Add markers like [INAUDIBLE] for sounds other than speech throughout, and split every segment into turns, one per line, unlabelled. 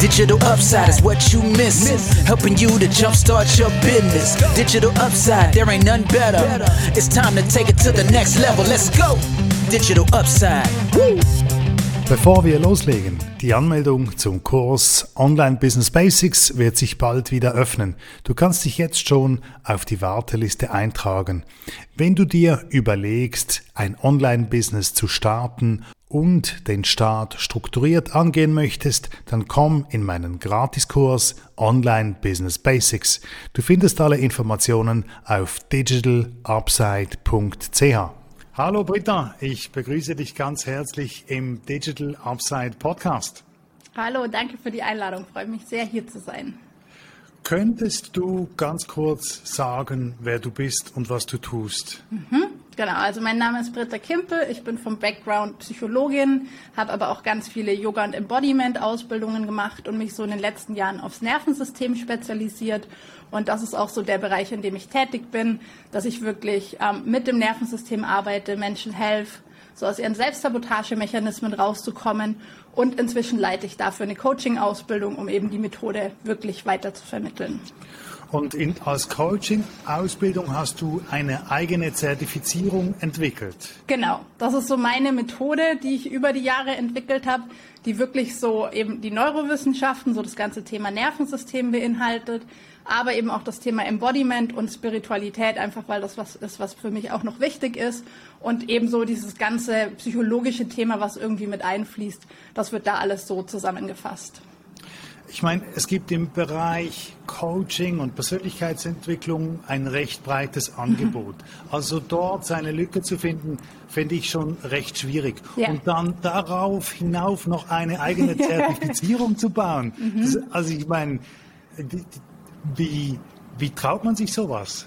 Digital upside is what you miss. Helping you to jumpstart your business. Digital upside, there ain't none better. It's time to take it to the next level. Let's go. Digital upside. Woo.
Bevor wir loslegen, die Anmeldung zum Kurs Online Business Basics wird sich bald wieder öffnen. Du kannst dich jetzt schon auf die Warteliste eintragen. Wenn du dir überlegst, ein Online-Business zu starten und den Start strukturiert angehen möchtest, dann komm in meinen Gratiskurs Online Business Basics. Du findest alle Informationen auf digitalupside.ch. Hallo Britta, ich begrüße dich ganz herzlich im Digital Upside Podcast.
Hallo, danke für die Einladung. Freue mich sehr, hier zu sein.
Könntest du ganz kurz sagen, wer du bist und was du tust?
Mhm. Genau, also mein Name ist Britta Kimpel, ich bin vom Background Psychologin, habe aber auch ganz viele Yoga- und Embodiment-Ausbildungen gemacht und mich so in den letzten Jahren aufs Nervensystem spezialisiert. Und das ist auch so der Bereich, in dem ich tätig bin, dass ich wirklich ähm, mit dem Nervensystem arbeite, Menschen helfe, so aus ihren Selbstsabotagemechanismen rauszukommen. Und inzwischen leite ich dafür eine Coaching-Ausbildung, um eben die Methode wirklich weiter zu vermitteln.
Und in, als Coaching-Ausbildung hast du eine eigene Zertifizierung entwickelt.
Genau, das ist so meine Methode, die ich über die Jahre entwickelt habe, die wirklich so eben die Neurowissenschaften, so das ganze Thema Nervensystem beinhaltet, aber eben auch das Thema Embodiment und Spiritualität, einfach weil das was ist, was für mich auch noch wichtig ist. Und ebenso dieses ganze psychologische Thema, was irgendwie mit einfließt, das wird da alles so zusammengefasst.
Ich meine, es gibt im Bereich Coaching und Persönlichkeitsentwicklung ein recht breites Angebot. Also dort seine Lücke zu finden, finde ich schon recht schwierig. Ja. Und dann darauf hinauf noch eine eigene [LAUGHS] Zertifizierung zu bauen. Mhm. Also ich meine, wie, wie traut man sich sowas?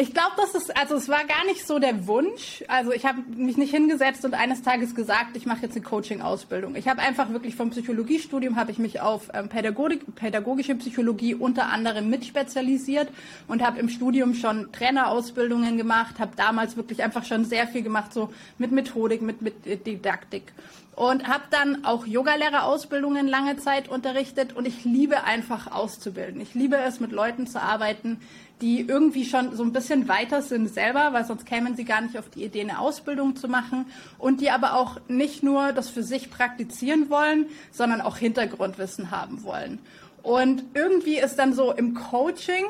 Ich glaube, das ist, also es war gar nicht so der Wunsch. Also ich habe mich nicht hingesetzt und eines Tages gesagt, ich mache jetzt eine Coaching-Ausbildung. Ich habe einfach wirklich vom Psychologiestudium habe ich mich auf ähm, Pädagogik, pädagogische Psychologie unter anderem mit spezialisiert und habe im Studium schon Trainerausbildungen gemacht, habe damals wirklich einfach schon sehr viel gemacht, so mit Methodik, mit, mit Didaktik und habe dann auch Yogalehrerausbildungen lange Zeit unterrichtet und ich liebe einfach auszubilden. Ich liebe es, mit Leuten zu arbeiten, die irgendwie schon so ein bisschen weiter sind selber, weil sonst kämen sie gar nicht auf die Idee, eine Ausbildung zu machen und die aber auch nicht nur das für sich praktizieren wollen, sondern auch Hintergrundwissen haben wollen. Und irgendwie ist dann so im Coaching,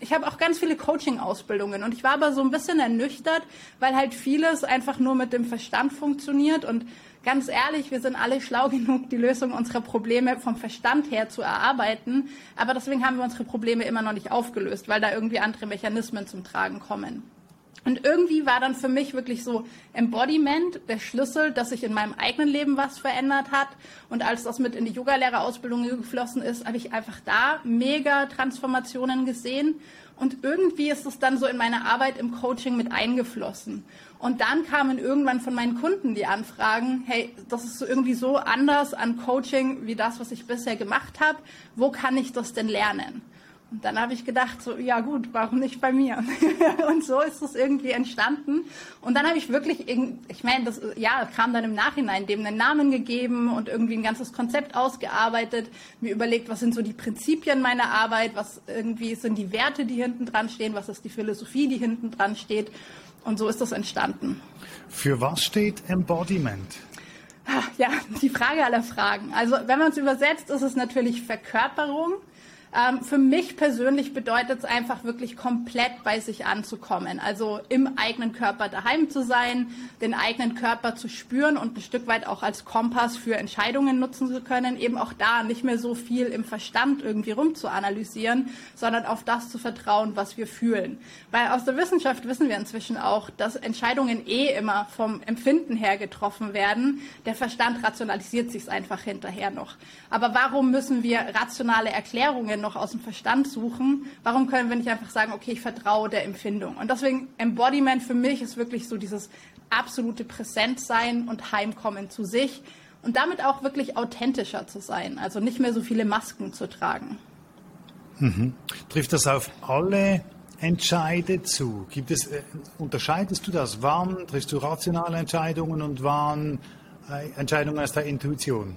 ich habe auch ganz viele Coaching-Ausbildungen und ich war aber so ein bisschen ernüchtert, weil halt vieles einfach nur mit dem Verstand funktioniert und ganz ehrlich, wir sind alle schlau [LAUGHS] genug, die Lösung unserer Probleme vom Verstand her zu erarbeiten. Aber deswegen haben wir unsere Probleme immer noch nicht aufgelöst, weil da irgendwie andere Mechanismen zum Tragen kommen. Und irgendwie war dann für mich wirklich so Embodiment der Schlüssel, dass sich in meinem eigenen Leben was verändert hat. Und als das mit in die Yogalehrerausbildung geflossen ist, habe ich einfach da mega Transformationen gesehen. Und irgendwie ist es dann so in meine Arbeit im Coaching mit eingeflossen. Und dann kamen irgendwann von meinen Kunden die Anfragen, hey, das ist so irgendwie so anders an Coaching wie das, was ich bisher gemacht habe. Wo kann ich das denn lernen? Und dann habe ich gedacht, so, ja gut, warum nicht bei mir? [LAUGHS] und so ist es irgendwie entstanden. Und dann habe ich wirklich, ich meine, das ja, kam dann im Nachhinein dem einen Namen gegeben und irgendwie ein ganzes Konzept ausgearbeitet, mir überlegt, was sind so die Prinzipien meiner Arbeit, was irgendwie sind die Werte, die hinten dran stehen, was ist die Philosophie, die hinten dran steht. Und so ist das entstanden.
Für was steht Embodiment?
Ja, [LAUGHS] die Frage aller Fragen. Also wenn man es übersetzt, ist es natürlich Verkörperung. Ähm, für mich persönlich bedeutet es einfach wirklich komplett bei sich anzukommen. Also im eigenen Körper daheim zu sein, den eigenen Körper zu spüren und ein Stück weit auch als Kompass für Entscheidungen nutzen zu können. Eben auch da nicht mehr so viel im Verstand irgendwie rumzuanalysieren, sondern auf das zu vertrauen, was wir fühlen. Weil aus der Wissenschaft wissen wir inzwischen auch, dass Entscheidungen eh immer vom Empfinden her getroffen werden. Der Verstand rationalisiert sich einfach hinterher noch. Aber warum müssen wir rationale Erklärungen noch aus dem Verstand suchen, warum können wir nicht einfach sagen, okay, ich vertraue der Empfindung? Und deswegen Embodiment für mich ist wirklich so dieses absolute Präsentsein und Heimkommen zu sich und damit auch wirklich authentischer zu sein, also nicht mehr so viele Masken zu tragen.
Mhm. Trifft das auf alle Entscheide zu? Gibt es, äh, unterscheidest du das? Wann triffst du rationale Entscheidungen und wann äh, Entscheidungen aus der Intuition?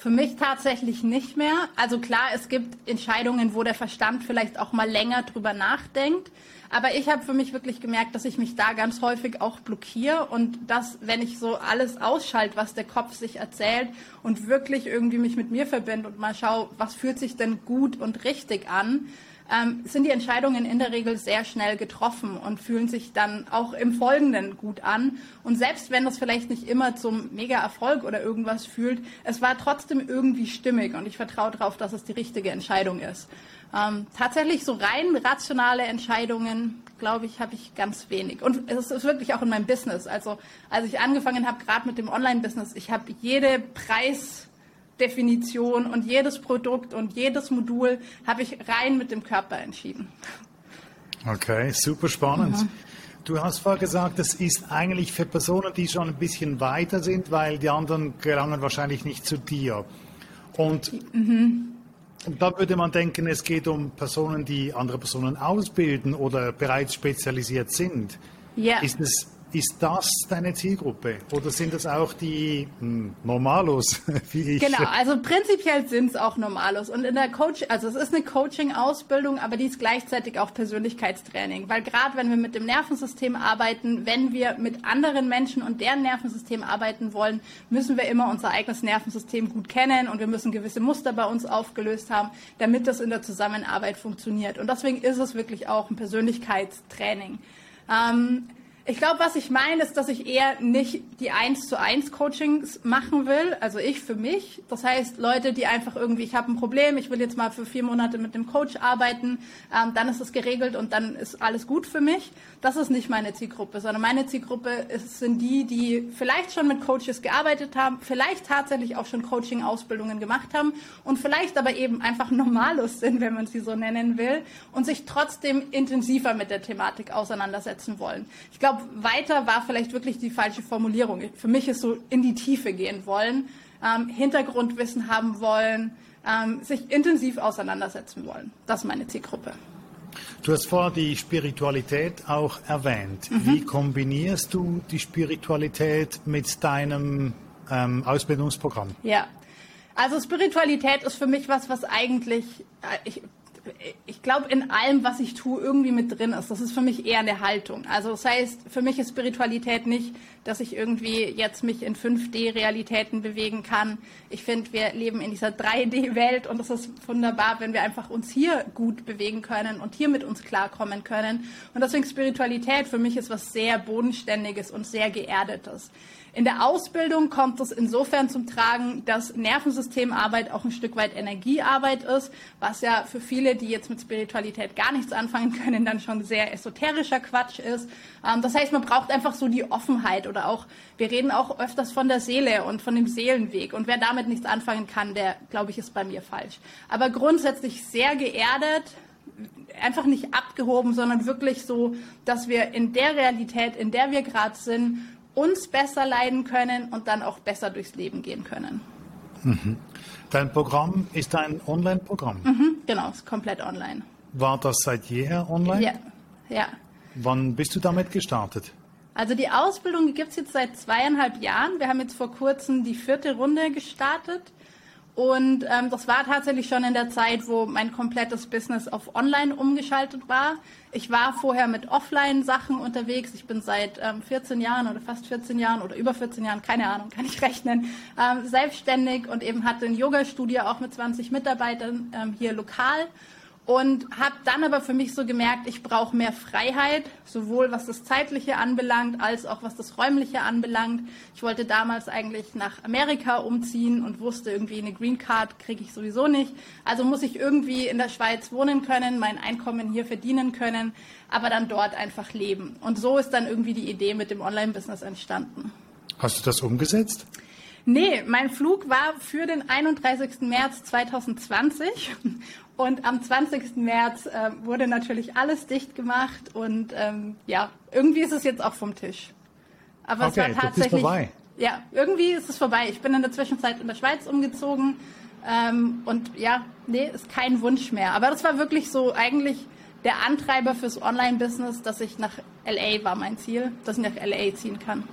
Für mich tatsächlich nicht mehr. Also klar, es gibt Entscheidungen, wo der Verstand vielleicht auch mal länger drüber nachdenkt. Aber ich habe für mich wirklich gemerkt, dass ich mich da ganz häufig auch blockiere und dass, wenn ich so alles ausschalte, was der Kopf sich erzählt und wirklich irgendwie mich mit mir verbinde und mal schaue, was fühlt sich denn gut und richtig an, ähm, sind die Entscheidungen in der Regel sehr schnell getroffen und fühlen sich dann auch im Folgenden gut an. Und selbst wenn das vielleicht nicht immer zum Mega-Erfolg oder irgendwas fühlt, es war trotzdem irgendwie stimmig und ich vertraue darauf, dass es die richtige Entscheidung ist. Ähm, tatsächlich so rein rationale Entscheidungen, glaube ich, habe ich ganz wenig. Und es ist wirklich auch in meinem Business. Also als ich angefangen habe, gerade mit dem Online-Business, ich habe jede Preis Definition und jedes Produkt und jedes Modul habe ich rein mit dem Körper entschieden.
Okay, super spannend. Mhm. Du hast vorher gesagt, das ist eigentlich für Personen, die schon ein bisschen weiter sind, weil die anderen gelangen wahrscheinlich nicht zu dir. Und mhm. da würde man denken, es geht um Personen, die andere Personen ausbilden oder bereits spezialisiert sind. Ja. Ist es ist das deine Zielgruppe oder sind das auch die hm, Normalos, [LAUGHS]
wie ich? Genau, also prinzipiell sind es auch Normalos. Und in der Coach, also es ist eine Coaching-Ausbildung, aber die ist gleichzeitig auch Persönlichkeitstraining. Weil gerade wenn wir mit dem Nervensystem arbeiten, wenn wir mit anderen Menschen und deren Nervensystem arbeiten wollen, müssen wir immer unser eigenes Nervensystem gut kennen und wir müssen gewisse Muster bei uns aufgelöst haben, damit das in der Zusammenarbeit funktioniert. Und deswegen ist es wirklich auch ein Persönlichkeitstraining. Ähm, ich glaube, was ich meine, ist, dass ich eher nicht die eins zu eins Coachings machen will. Also ich für mich. Das heißt, Leute, die einfach irgendwie, ich habe ein Problem, ich will jetzt mal für vier Monate mit dem Coach arbeiten, ähm, dann ist es geregelt und dann ist alles gut für mich. Das ist nicht meine Zielgruppe, sondern meine Zielgruppe ist, sind die, die vielleicht schon mit Coaches gearbeitet haben, vielleicht tatsächlich auch schon Coaching-Ausbildungen gemacht haben und vielleicht aber eben einfach normalos sind, wenn man sie so nennen will, und sich trotzdem intensiver mit der Thematik auseinandersetzen wollen. Ich glaube, weiter war vielleicht wirklich die falsche Formulierung. Für mich ist so in die Tiefe gehen wollen, ähm, Hintergrundwissen haben wollen, ähm, sich intensiv auseinandersetzen wollen. Das ist meine Zielgruppe.
Du hast vorher die Spiritualität auch erwähnt. Mhm. Wie kombinierst du die Spiritualität mit deinem ähm, Ausbildungsprogramm?
Ja, also Spiritualität ist für mich was, was eigentlich, äh, ich ich glaube, in allem, was ich tue, irgendwie mit drin ist. Das ist für mich eher eine Haltung. Also das heißt, für mich ist Spiritualität nicht, dass ich irgendwie jetzt mich in 5D-Realitäten bewegen kann. Ich finde, wir leben in dieser 3D-Welt und es ist wunderbar, wenn wir einfach uns hier gut bewegen können und hier mit uns klarkommen können. Und deswegen Spiritualität für mich ist was sehr Bodenständiges und sehr Geerdetes. In der Ausbildung kommt es insofern zum Tragen, dass Nervensystemarbeit auch ein Stück weit Energiearbeit ist, was ja für viele, die jetzt mit Spiritualität gar nichts anfangen können, dann schon sehr esoterischer Quatsch ist. Ähm, das heißt, man braucht einfach so die Offenheit oder auch, wir reden auch öfters von der Seele und von dem Seelenweg. Und wer damit nichts anfangen kann, der, glaube ich, ist bei mir falsch. Aber grundsätzlich sehr geerdet, einfach nicht abgehoben, sondern wirklich so, dass wir in der Realität, in der wir gerade sind, uns besser leiden können und dann auch besser durchs Leben gehen können.
Mhm. Dein Programm ist ein Online-Programm?
Mhm, genau, ist komplett online.
War das seit jeher online?
Ja. ja.
Wann bist du damit gestartet?
Also die Ausbildung gibt es jetzt seit zweieinhalb Jahren. Wir haben jetzt vor kurzem die vierte Runde gestartet. Und ähm, das war tatsächlich schon in der Zeit, wo mein komplettes Business auf Online umgeschaltet war. Ich war vorher mit Offline-Sachen unterwegs. Ich bin seit ähm, 14 Jahren oder fast 14 Jahren oder über 14 Jahren, keine Ahnung, kann ich [LAUGHS] rechnen, ähm, selbstständig und eben hatte ein Yoga-Studio auch mit 20 Mitarbeitern ähm, hier lokal und habe dann aber für mich so gemerkt, ich brauche mehr Freiheit, sowohl was das Zeitliche anbelangt, als auch was das Räumliche anbelangt. Ich wollte damals eigentlich nach Amerika umziehen und wusste irgendwie eine Green Card kriege ich sowieso nicht. Also muss ich irgendwie in der Schweiz wohnen können, mein Einkommen hier verdienen können, aber dann dort einfach leben. Und so ist dann irgendwie die Idee mit dem Online-Business entstanden.
Hast du das umgesetzt?
Nee, mein Flug war für den 31. März 2020 und am 20. März äh, wurde natürlich alles dicht gemacht und ähm, ja, irgendwie ist es jetzt auch vom Tisch.
Aber okay, es war tatsächlich. vorbei.
Ja, irgendwie ist es vorbei. Ich bin in der Zwischenzeit in der Schweiz umgezogen ähm, und ja, nee, ist kein Wunsch mehr. Aber das war wirklich so eigentlich der Antreiber fürs Online-Business, dass ich nach LA war mein Ziel, dass ich nach LA ziehen kann.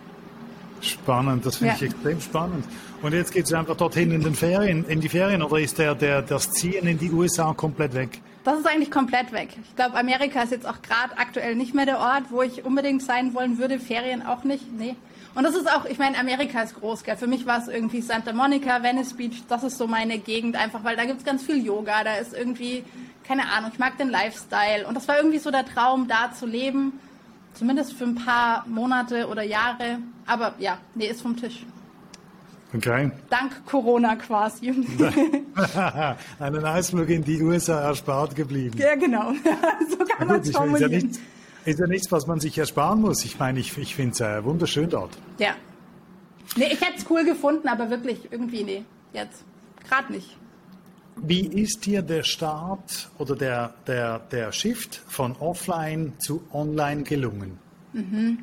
Spannend, das finde ja. ich extrem spannend. Und jetzt geht es einfach dorthin in den Ferien, in die Ferien oder ist der, der, das Ziehen in die USA komplett weg?
Das ist eigentlich komplett weg. Ich glaube, Amerika ist jetzt auch gerade aktuell nicht mehr der Ort, wo ich unbedingt sein wollen würde. Ferien auch nicht. Nee. Und das ist auch, ich meine, Amerika ist groß, gell? Für mich war es irgendwie Santa Monica, Venice Beach, das ist so meine Gegend einfach, weil da gibt es ganz viel Yoga, da ist irgendwie, keine Ahnung, ich mag den Lifestyle. Und das war irgendwie so der Traum, da zu leben. Zumindest für ein paar Monate oder Jahre. Aber ja, nee, ist vom Tisch.
Okay.
Dank Corona quasi. [LAUGHS] [LAUGHS]
Einen Ausflug in die USA erspart geblieben.
Ja, genau. [LAUGHS] so kann man es
formulieren. Ist ja, nichts, ist ja nichts, was man sich ersparen muss. Ich meine, ich, ich finde es äh, wunderschön dort.
Ja. Nee, ich hätte es cool gefunden, aber wirklich irgendwie, nee, jetzt. Gerade nicht.
Wie ist dir der Start oder der, der, der Shift von offline zu online gelungen?
Mhm.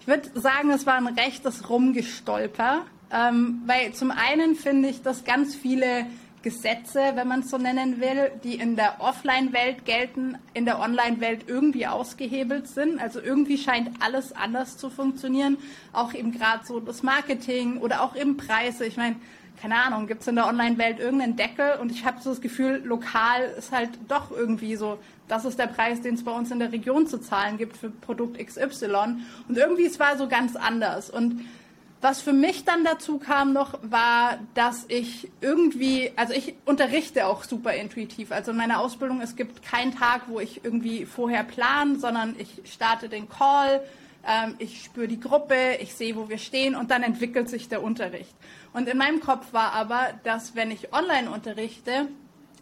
Ich würde sagen, es war ein rechtes Rumgestolper. Ähm, weil zum einen finde ich, dass ganz viele Gesetze, wenn man es so nennen will, die in der Offline-Welt gelten, in der Online-Welt irgendwie ausgehebelt sind. Also irgendwie scheint alles anders zu funktionieren. Auch eben gerade so das Marketing oder auch eben Preise. Ich meine, keine Ahnung, gibt es in der Online-Welt irgendeinen Deckel? Und ich habe so das Gefühl, lokal ist halt doch irgendwie so, das ist der Preis, den es bei uns in der Region zu zahlen gibt für Produkt XY. Und irgendwie es war so ganz anders. Und was für mich dann dazu kam noch, war, dass ich irgendwie, also ich unterrichte auch super intuitiv. Also in meiner Ausbildung, es gibt keinen Tag, wo ich irgendwie vorher plan, sondern ich starte den Call, ähm, ich spüre die Gruppe, ich sehe, wo wir stehen und dann entwickelt sich der Unterricht. Und in meinem Kopf war aber, dass wenn ich online unterrichte,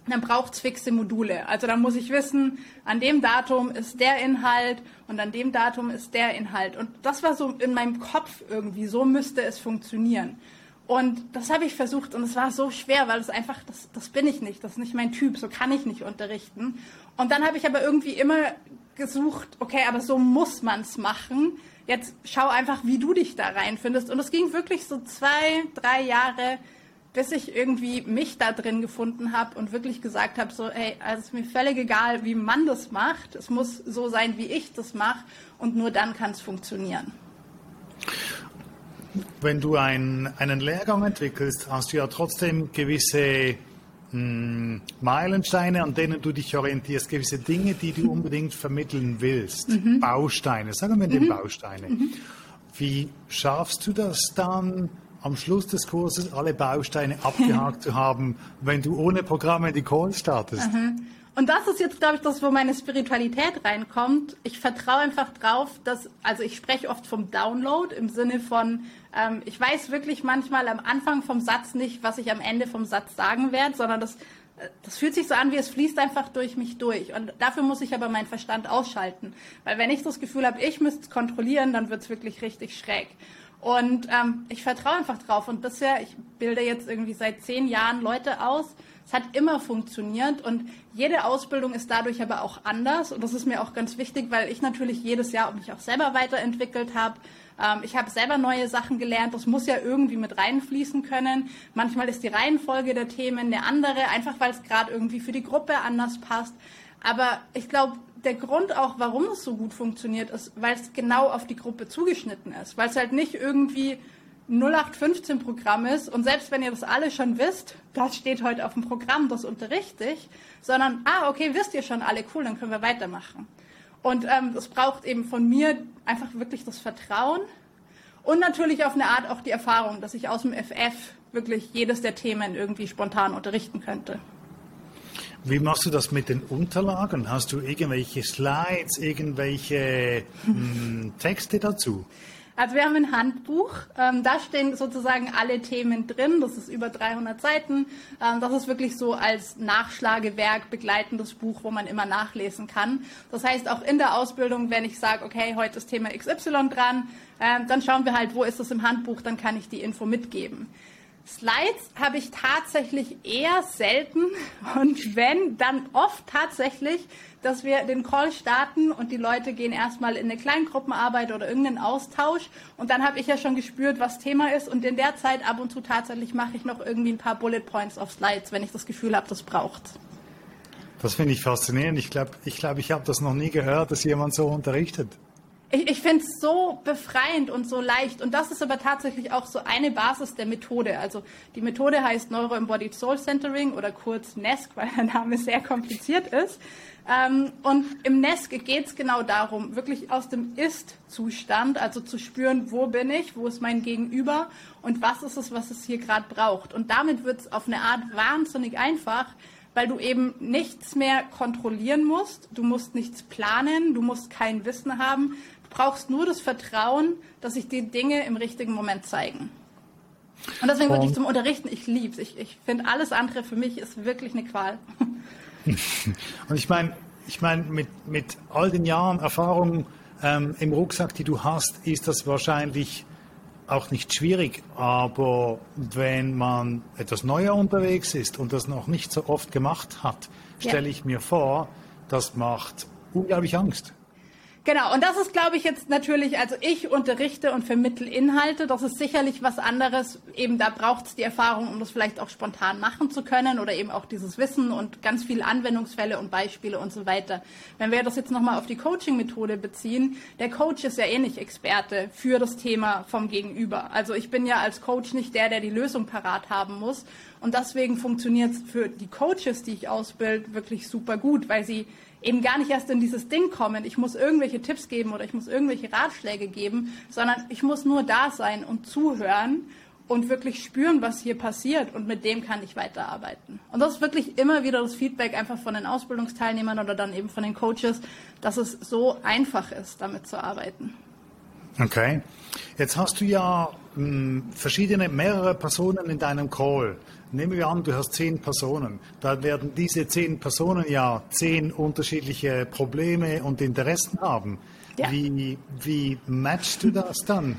dann braucht's fixe Module. Also dann muss ich wissen, an dem Datum ist der Inhalt und an dem Datum ist der Inhalt. Und das war so in meinem Kopf irgendwie, so müsste es funktionieren. Und das habe ich versucht und es war so schwer, weil es einfach, das, das bin ich nicht, das ist nicht mein Typ, so kann ich nicht unterrichten. Und dann habe ich aber irgendwie immer gesucht, okay, aber so muss man's machen. Jetzt schau einfach, wie du dich da reinfindest. Und es ging wirklich so zwei, drei Jahre, bis ich irgendwie mich da drin gefunden habe und wirklich gesagt habe, so, hey, also es ist mir völlig egal, wie man das macht. Es muss so sein, wie ich das mache und nur dann kann es funktionieren.
Wenn du ein, einen Lehrgang entwickelst, hast du ja trotzdem gewisse Meilensteine, an denen du dich orientierst, gewisse Dinge, die du unbedingt vermitteln willst. Mhm. Bausteine, sagen wir mhm. den Bausteine. Mhm. Wie schaffst du das dann, am Schluss des Kurses alle Bausteine [LAUGHS] abgehakt zu haben, wenn du ohne Programme in die Calls startest.
Aha. Und das ist jetzt, glaube ich, das, wo meine Spiritualität reinkommt. Ich vertraue einfach drauf, dass, also ich spreche oft vom Download im Sinne von, ähm, ich weiß wirklich manchmal am Anfang vom Satz nicht, was ich am Ende vom Satz sagen werde, sondern das, äh, das fühlt sich so an, wie es fließt einfach durch mich durch. Und dafür muss ich aber meinen Verstand ausschalten. Weil wenn ich das Gefühl habe, ich müsste es kontrollieren, dann wird es wirklich richtig schräg. Und ähm, ich vertraue einfach drauf. Und bisher, ich bilde jetzt irgendwie seit zehn Jahren Leute aus. Es hat immer funktioniert und jede Ausbildung ist dadurch aber auch anders. Und das ist mir auch ganz wichtig, weil ich natürlich jedes Jahr mich auch selber weiterentwickelt habe. Ähm, ich habe selber neue Sachen gelernt. Das muss ja irgendwie mit reinfließen können. Manchmal ist die Reihenfolge der Themen eine andere, einfach weil es gerade irgendwie für die Gruppe anders passt. Aber ich glaube, der Grund auch, warum es so gut funktioniert, ist, weil es genau auf die Gruppe zugeschnitten ist. Weil es halt nicht irgendwie 0815-Programm ist und selbst wenn ihr das alle schon wisst, das steht heute auf dem Programm, das unterrichte ich, sondern, ah, okay, wisst ihr schon alle, cool, dann können wir weitermachen. Und ähm, das braucht eben von mir einfach wirklich das Vertrauen und natürlich auf eine Art auch die Erfahrung, dass ich aus dem FF wirklich jedes der Themen irgendwie spontan unterrichten könnte.
Wie machst du das mit den Unterlagen? Hast du irgendwelche Slides, irgendwelche mh, hm, Texte dazu?
Also wir haben ein Handbuch, ähm, da stehen sozusagen alle Themen drin, das ist über 300 Seiten. Ähm, das ist wirklich so als Nachschlagewerk begleitendes Buch, wo man immer nachlesen kann. Das heißt, auch in der Ausbildung, wenn ich sage, okay, heute ist Thema XY dran, ähm, dann schauen wir halt, wo ist das im Handbuch, dann kann ich die Info mitgeben. Slides habe ich tatsächlich eher selten [LAUGHS] und wenn, dann oft tatsächlich, dass wir den Call starten und die Leute gehen erstmal in eine Kleingruppenarbeit oder irgendeinen Austausch und dann habe ich ja schon gespürt, was Thema ist und in der Zeit ab und zu tatsächlich mache ich noch irgendwie ein paar Bullet Points auf Slides, wenn ich das Gefühl habe, das braucht.
Das finde ich faszinierend. Ich glaube, ich, glaub, ich habe das noch nie gehört, dass jemand so unterrichtet.
Ich, ich finde es so befreiend und so leicht. Und das ist aber tatsächlich auch so eine Basis der Methode. Also die Methode heißt Neuro-Embodied Soul Centering oder kurz NESC, weil der Name sehr kompliziert ist. Ähm, und im NESC geht es genau darum, wirklich aus dem Ist-Zustand, also zu spüren, wo bin ich, wo ist mein Gegenüber und was ist es, was es hier gerade braucht. Und damit wird es auf eine Art wahnsinnig einfach, weil du eben nichts mehr kontrollieren musst, du musst nichts planen, du musst kein Wissen haben, brauchst nur das Vertrauen, dass sich die Dinge im richtigen Moment zeigen. Und deswegen wirklich zum Unterrichten, ich lieb's. Ich, ich finde alles andere für mich ist wirklich eine Qual. [LAUGHS]
Und ich meine, ich meine, mit, mit all den Jahren Erfahrung ähm, im Rucksack, die du hast, ist das wahrscheinlich auch nicht schwierig. Aber wenn man etwas neuer unterwegs ist und das noch nicht so oft gemacht hat, ja. stelle ich mir vor, das macht unglaublich Angst.
Genau, und das ist, glaube ich, jetzt natürlich, also ich unterrichte und vermittle Inhalte, das ist sicherlich was anderes. Eben da braucht es die Erfahrung, um das vielleicht auch spontan machen zu können oder eben auch dieses Wissen und ganz viele Anwendungsfälle und Beispiele und so weiter. Wenn wir das jetzt nochmal auf die Coaching-Methode beziehen, der Coach ist ja eh nicht Experte für das Thema vom Gegenüber. Also ich bin ja als Coach nicht der, der die Lösung parat haben muss. Und deswegen funktioniert es für die Coaches, die ich ausbilde, wirklich super gut, weil sie eben gar nicht erst in dieses Ding kommen, ich muss irgendwelche Tipps geben oder ich muss irgendwelche Ratschläge geben, sondern ich muss nur da sein und zuhören und wirklich spüren, was hier passiert und mit dem kann ich weiterarbeiten. Und das ist wirklich immer wieder das Feedback einfach von den Ausbildungsteilnehmern oder dann eben von den Coaches, dass es so einfach ist, damit zu arbeiten.
Okay. Jetzt hast du ja hm, verschiedene, mehrere Personen in deinem Call. Nehmen wir an, du hast zehn Personen. Da werden diese zehn Personen ja zehn unterschiedliche Probleme und Interessen haben. Ja. Wie, wie matchst du das dann?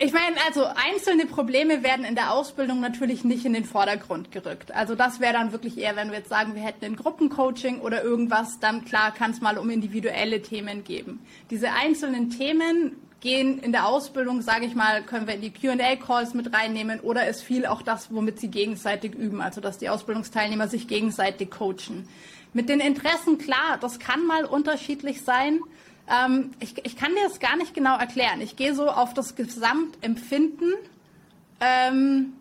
Ich meine, also einzelne Probleme werden in der Ausbildung natürlich nicht in den Vordergrund gerückt. Also das wäre dann wirklich eher, wenn wir jetzt sagen, wir hätten ein Gruppencoaching oder irgendwas, dann klar kann es mal um individuelle Themen geben. Diese einzelnen Themen gehen in der Ausbildung, sage ich mal, können wir in die Q&A-Calls mit reinnehmen oder ist viel auch das, womit sie gegenseitig üben, also dass die Ausbildungsteilnehmer sich gegenseitig coachen. Mit den Interessen, klar, das kann mal unterschiedlich sein. Ähm, ich, ich kann dir das gar nicht genau erklären. Ich gehe so auf das Gesamtempfinden. Ähm,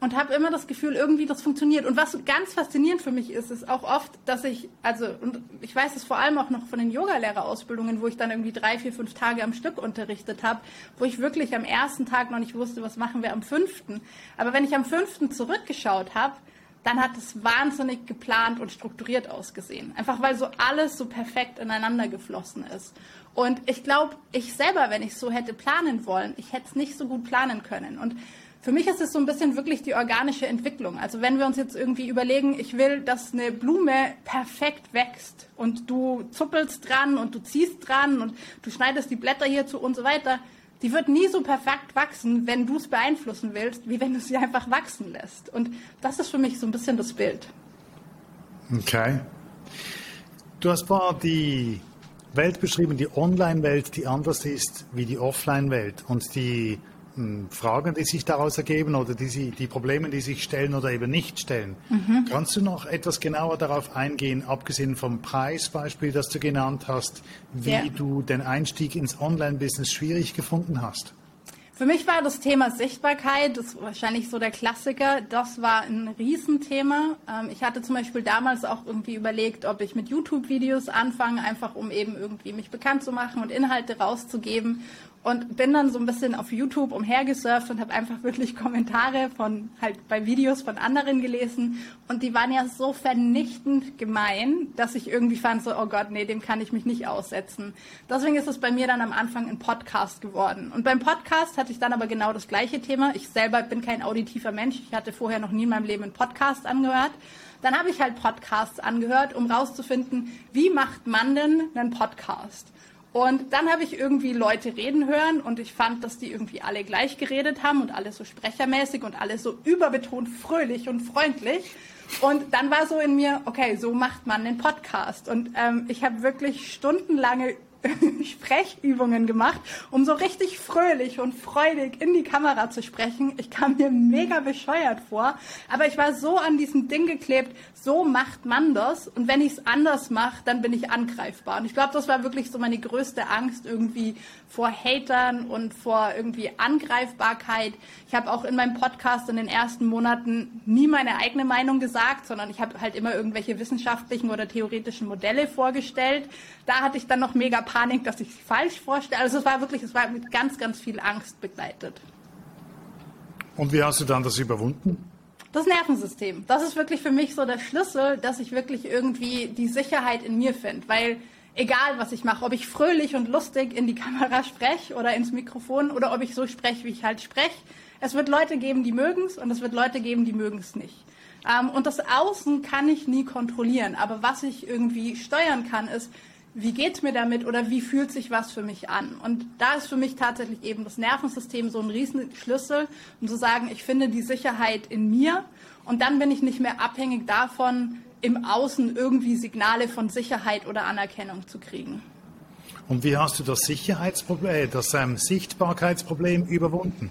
und habe immer das Gefühl, irgendwie das funktioniert. Und was ganz faszinierend für mich ist, ist auch oft, dass ich, also, und ich weiß es vor allem auch noch von den Yogalehrerausbildungen, wo ich dann irgendwie drei, vier, fünf Tage am Stück unterrichtet habe, wo ich wirklich am ersten Tag noch nicht wusste, was machen wir am fünften. Aber wenn ich am fünften zurückgeschaut habe, dann hat es wahnsinnig geplant und strukturiert ausgesehen. Einfach weil so alles so perfekt ineinander geflossen ist. Und ich glaube, ich selber, wenn ich so hätte planen wollen, ich hätte es nicht so gut planen können. Und für mich ist es so ein bisschen wirklich die organische Entwicklung. Also wenn wir uns jetzt irgendwie überlegen, ich will, dass eine Blume perfekt wächst und du zuppelst dran und du ziehst dran und du schneidest die Blätter hierzu und so weiter, die wird nie so perfekt wachsen, wenn du es beeinflussen willst, wie wenn du sie einfach wachsen lässt. Und das ist für mich so ein bisschen das Bild.
Okay. Du hast mal die Welt beschrieben, die Online-Welt, die anders ist wie die Offline-Welt. Und die Fragen, die sich daraus ergeben oder die, sie, die Probleme, die sich stellen oder eben nicht stellen. Mhm. Kannst du noch etwas genauer darauf eingehen, abgesehen vom Preisbeispiel, das du genannt hast, wie ja. du den Einstieg ins Online-Business schwierig gefunden hast?
Für mich war das Thema Sichtbarkeit, das ist wahrscheinlich so der Klassiker, das war ein Riesenthema. Ähm, ich hatte zum Beispiel damals auch irgendwie überlegt, ob ich mit YouTube-Videos anfange, einfach um eben irgendwie mich bekannt zu machen und Inhalte rauszugeben und bin dann so ein bisschen auf YouTube umhergesurft und habe einfach wirklich Kommentare von halt bei Videos von anderen gelesen und die waren ja so vernichtend gemein, dass ich irgendwie fand so oh Gott, nee, dem kann ich mich nicht aussetzen. Deswegen ist es bei mir dann am Anfang ein Podcast geworden. Und beim Podcast hatte ich dann aber genau das gleiche Thema. Ich selber bin kein auditiver Mensch. Ich hatte vorher noch nie in meinem Leben einen Podcast angehört. Dann habe ich halt Podcasts angehört, um rauszufinden, wie macht man denn einen Podcast? Und dann habe ich irgendwie Leute reden hören und ich fand, dass die irgendwie alle gleich geredet haben und alle so sprechermäßig und alle so überbetont fröhlich und freundlich. Und dann war so in mir, okay, so macht man den Podcast. Und ähm, ich habe wirklich stundenlange [LAUGHS] Sprechübungen gemacht, um so richtig fröhlich und freudig in die Kamera zu sprechen. Ich kam mir mega bescheuert vor, aber ich war so an diesem Ding geklebt, so macht man das und wenn ich es anders mache, dann bin ich angreifbar. Und ich glaube, das war wirklich so meine größte Angst irgendwie vor Hatern und vor irgendwie Angreifbarkeit. Ich habe auch in meinem Podcast in den ersten Monaten nie meine eigene Meinung gesagt, sondern ich habe halt immer irgendwelche wissenschaftlichen oder theoretischen Modelle vorgestellt. Da hatte ich dann noch mega Panik, dass ich es falsch vorstelle. Also es war wirklich, es war mit ganz, ganz viel Angst begleitet.
Und wie hast du dann das überwunden?
Das Nervensystem. Das ist wirklich für mich so der Schlüssel, dass ich wirklich irgendwie die Sicherheit in mir finde. Weil egal, was ich mache, ob ich fröhlich und lustig in die [LAUGHS] Kamera spreche oder ins Mikrofon oder ob ich so spreche, wie ich halt spreche, es wird Leute geben, die mögen es und es wird Leute geben, die mögen es nicht. Ähm, und das Außen kann ich nie kontrollieren. Aber was ich irgendwie steuern kann, ist, wie geht's mir damit oder wie fühlt sich was für mich an? Und da ist für mich tatsächlich eben das Nervensystem so ein Riesenschlüssel, um zu sagen, ich finde die Sicherheit in mir und dann bin ich nicht mehr abhängig davon, im Außen irgendwie Signale von Sicherheit oder Anerkennung zu kriegen.
Und wie hast du das Sicherheitsproblem, das ähm, Sichtbarkeitsproblem überwunden?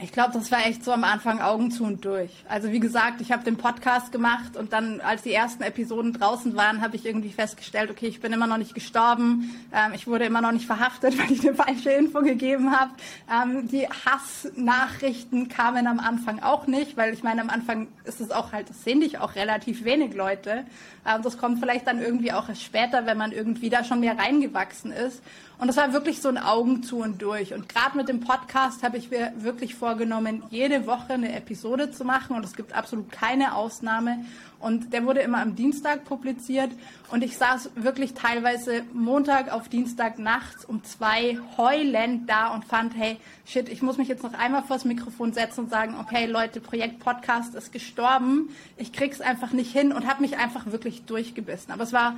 Ich glaube, das war echt so am Anfang Augen zu und durch. Also wie gesagt, ich habe den Podcast gemacht und dann, als die ersten Episoden draußen waren, habe ich irgendwie festgestellt, okay, ich bin immer noch nicht gestorben, ähm, ich wurde immer noch nicht verhaftet, [LAUGHS] weil ich eine falsche Info gegeben habe. Ähm, die Hassnachrichten kamen am Anfang auch nicht, weil ich meine, am Anfang ist es auch halt, das sehen dich auch relativ wenig Leute. Ähm, das kommt vielleicht dann irgendwie auch erst später, wenn man irgendwie da schon mehr reingewachsen ist. Und das war wirklich so ein Augen zu und durch. Und gerade mit dem Podcast habe ich mir wirklich vorgenommen, jede Woche eine Episode zu machen. Und es gibt absolut keine Ausnahme. Und der wurde immer am Dienstag publiziert. Und ich saß wirklich teilweise Montag auf Dienstag nachts um zwei heulend da und fand, hey, shit, ich muss mich jetzt noch einmal vors Mikrofon setzen und sagen, okay, Leute, Projekt Podcast ist gestorben. Ich krieg's einfach nicht hin und habe mich einfach wirklich durchgebissen. Aber es war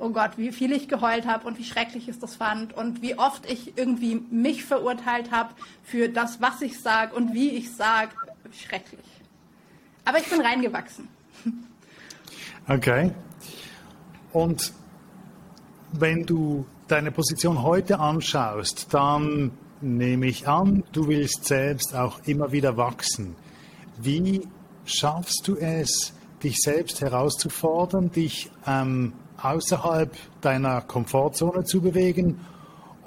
oh Gott, wie viel ich geheult habe und wie schrecklich ich das fand und wie oft ich irgendwie mich verurteilt habe für das, was ich sage und wie ich sage. Schrecklich. Aber ich bin reingewachsen.
Okay. Und wenn du deine Position heute anschaust, dann nehme ich an, du willst selbst auch immer wieder wachsen. Wie schaffst du es, dich selbst herauszufordern, dich ähm, außerhalb deiner Komfortzone zu bewegen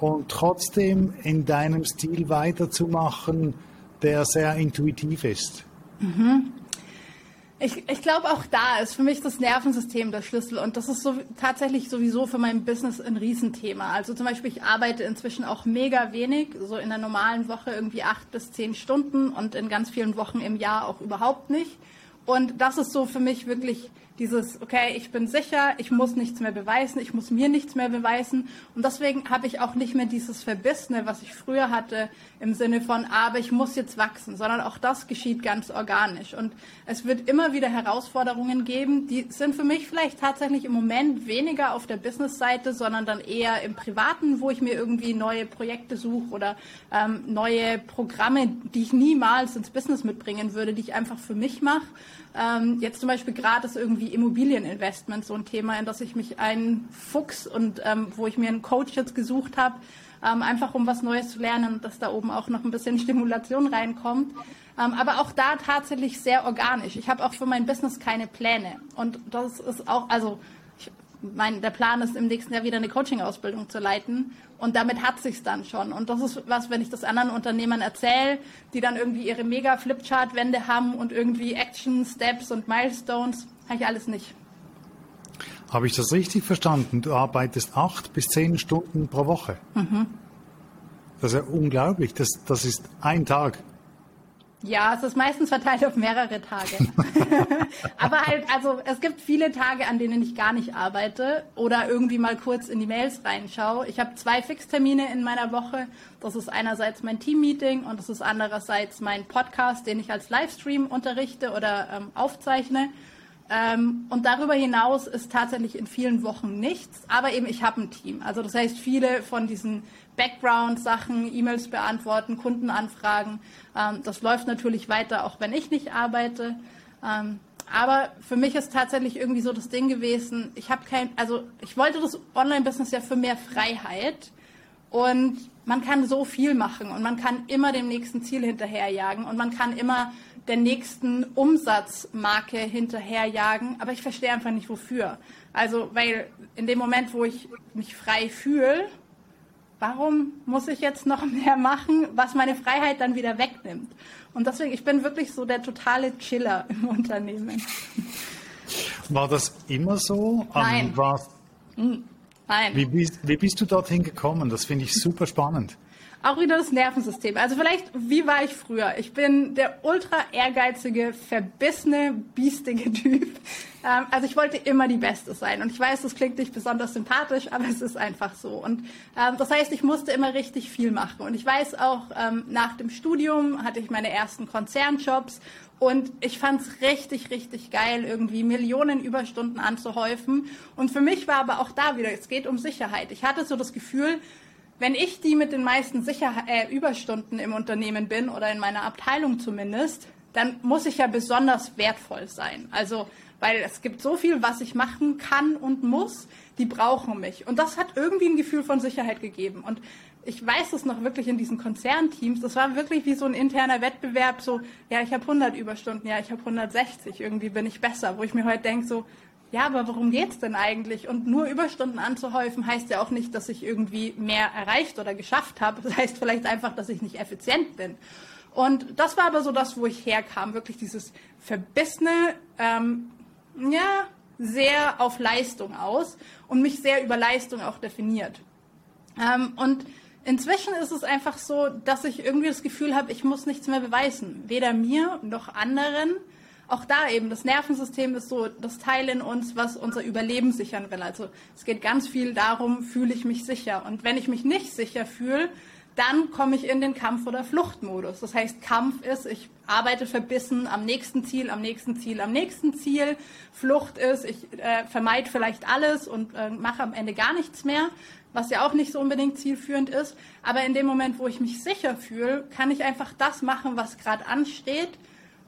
und trotzdem in deinem Stil weiterzumachen, der sehr intuitiv ist.
Mhm. Ich, ich glaube, auch da ist für mich das Nervensystem der Schlüssel und das ist so, tatsächlich sowieso für mein Business ein Riesenthema. Also zum Beispiel, ich arbeite inzwischen auch mega wenig, so in der normalen Woche irgendwie acht bis zehn Stunden und in ganz vielen Wochen im Jahr auch überhaupt nicht. Und das ist so für mich wirklich dieses, okay, ich bin sicher, ich muss nichts mehr beweisen, ich muss mir nichts mehr beweisen. Und deswegen habe ich auch nicht mehr dieses Verbissene, was ich früher hatte, im Sinne von, aber ich muss jetzt wachsen, sondern auch das geschieht ganz organisch. Und es wird immer wieder Herausforderungen geben, die sind für mich vielleicht tatsächlich im Moment weniger auf der Business-Seite, sondern dann eher im Privaten, wo ich mir irgendwie neue Projekte suche oder ähm, neue Programme, die ich niemals ins Business mitbringen würde, die ich einfach für mich mache. Ähm, jetzt zum Beispiel gerade ist irgendwie Immobilieninvestment so ein Thema, in das ich mich ein Fuchs und ähm, wo ich mir einen Coach jetzt gesucht habe, ähm, einfach um was Neues zu lernen dass da oben auch noch ein bisschen [LAUGHS] Stimulation reinkommt. Ähm, aber auch da tatsächlich sehr organisch. Ich habe auch für mein Business keine Pläne. Und das ist auch, also mein, der Plan ist, im nächsten Jahr wieder eine Coaching-Ausbildung zu leiten. Und damit hat sich's dann schon. Und das ist was, wenn ich das anderen Unternehmern erzähle, die dann irgendwie ihre mega Flipchart-Wände haben und irgendwie Action, Steps und Milestones, habe ich alles nicht.
Habe ich das richtig verstanden? Du arbeitest acht bis zehn Stunden pro Woche. Mhm. Das ist ja unglaublich. Das, das ist ein Tag.
Ja, es ist meistens verteilt auf mehrere Tage. [LAUGHS] Aber halt, also es gibt viele Tage, an denen ich gar nicht arbeite oder irgendwie mal kurz in die Mails reinschaue. Ich habe zwei Fixtermine in meiner Woche. Das ist einerseits mein Teammeeting und das ist andererseits mein Podcast, den ich als Livestream unterrichte oder ähm, aufzeichne. Ähm, und darüber hinaus ist tatsächlich in vielen Wochen nichts, aber eben ich habe ein Team. Also das heißt, viele von diesen Background-Sachen, E-Mails beantworten, Kundenanfragen, ähm, das läuft natürlich weiter, auch wenn ich nicht arbeite. Ähm, aber für mich ist tatsächlich irgendwie so das Ding gewesen, ich habe kein, also ich wollte das Online-Business ja für mehr Freiheit und man kann so viel machen und man kann immer dem nächsten Ziel hinterherjagen und man kann immer der nächsten Umsatzmarke hinterherjagen, aber ich verstehe einfach nicht wofür. Also, weil in dem Moment, wo ich mich frei fühle, warum muss ich jetzt noch [LAUGHS] mehr machen, was meine Freiheit dann wieder wegnimmt? Und deswegen, ich bin wirklich so der totale Chiller im [LAUGHS] Unternehmen.
War das immer so?
Nein.
War's,
Hm, Nein.
wie, bist, wie bist du dorthin gekommen? Das finde ich super spannend.
Auch wieder das Nervensystem. Also vielleicht, wie war ich früher? Ich bin der ultra ehrgeizige, verbissene, biestige Typ. Ähm, also ich wollte immer die Beste sein. Und ich weiß, das klingt nicht besonders sympathisch, aber es ist einfach so. Und ähm, das heißt, ich musste immer richtig viel machen. Und ich weiß auch, ähm, nach dem Studium hatte ich meine ersten Konzernjobs und ich fand's richtig, richtig geil, irgendwie Millionen Überstunden anzuhäufen. Und für mich war aber auch da wieder, es geht um Sicherheit. Ich hatte so das Gefühl, wenn ich die mit den meisten Sicherheit, äh, Überstunden im Unternehmen bin oder in meiner Abteilung zumindest, dann muss ich ja besonders wertvoll sein. Also, weil es gibt so viel, was ich machen kann und muss, die brauchen mich. Und das hat irgendwie ein Gefühl von Sicherheit gegeben. Und ich weiß es noch wirklich in diesen Konzernteams, das war wirklich wie so ein interner Wettbewerb, so, ja, ich habe 100 Überstunden, ja, ich habe 160, irgendwie bin ich besser, wo ich mir heute denke, so, ja, aber worum geht's denn eigentlich? Und nur Überstunden anzuhäufen heißt ja auch nicht, dass ich irgendwie mehr erreicht oder geschafft habe. Das heißt vielleicht einfach, dass ich nicht effizient bin. Und das war aber so das, wo ich herkam, wirklich dieses verbissene, ähm, ja, sehr auf Leistung aus und mich sehr über Leistung auch definiert. Ähm, und inzwischen ist es einfach so, dass ich irgendwie das Gefühl habe, ich muss nichts mehr beweisen. Weder mir noch anderen. Auch da eben, das Nervensystem ist so das Teil in uns, was unser Überleben sichern will. Also es geht ganz viel darum, fühle ich mich sicher. Und wenn ich mich nicht sicher fühle, dann komme ich in den Kampf- oder Fluchtmodus. Das heißt, Kampf ist, ich arbeite verbissen am nächsten Ziel, am nächsten Ziel, am nächsten Ziel. Flucht ist, ich äh, vermeide vielleicht alles und äh, mache am Ende gar nichts mehr, was ja auch nicht so unbedingt zielführend ist. Aber in dem Moment, wo ich mich sicher fühle, kann ich einfach das machen, was gerade ansteht.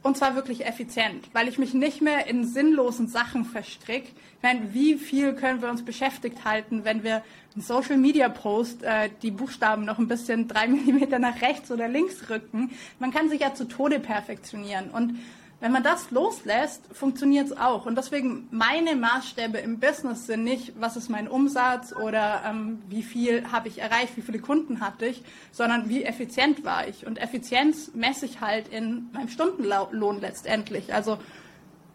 Und zwar wirklich effizient, weil ich mich nicht mehr in sinnlosen Sachen verstricke. Meine, wie viel können wir uns beschäftigt halten, wenn wir einen Social Media Post äh, die Buchstaben noch ein bisschen drei [LAUGHS] Millimeter nach rechts oder links rücken? Man kann sich ja zu Tode perfektionieren. Und wenn man das loslässt, funktioniert es auch. Und deswegen meine Maßstäbe im Business sind nicht, was ist mein Umsatz oder ähm, wie viel habe ich erreicht, wie viele Kunden hatte ich, sondern wie effizient war ich. Und Effizienz messe ich halt in meinem Stundenlohn letztendlich. Also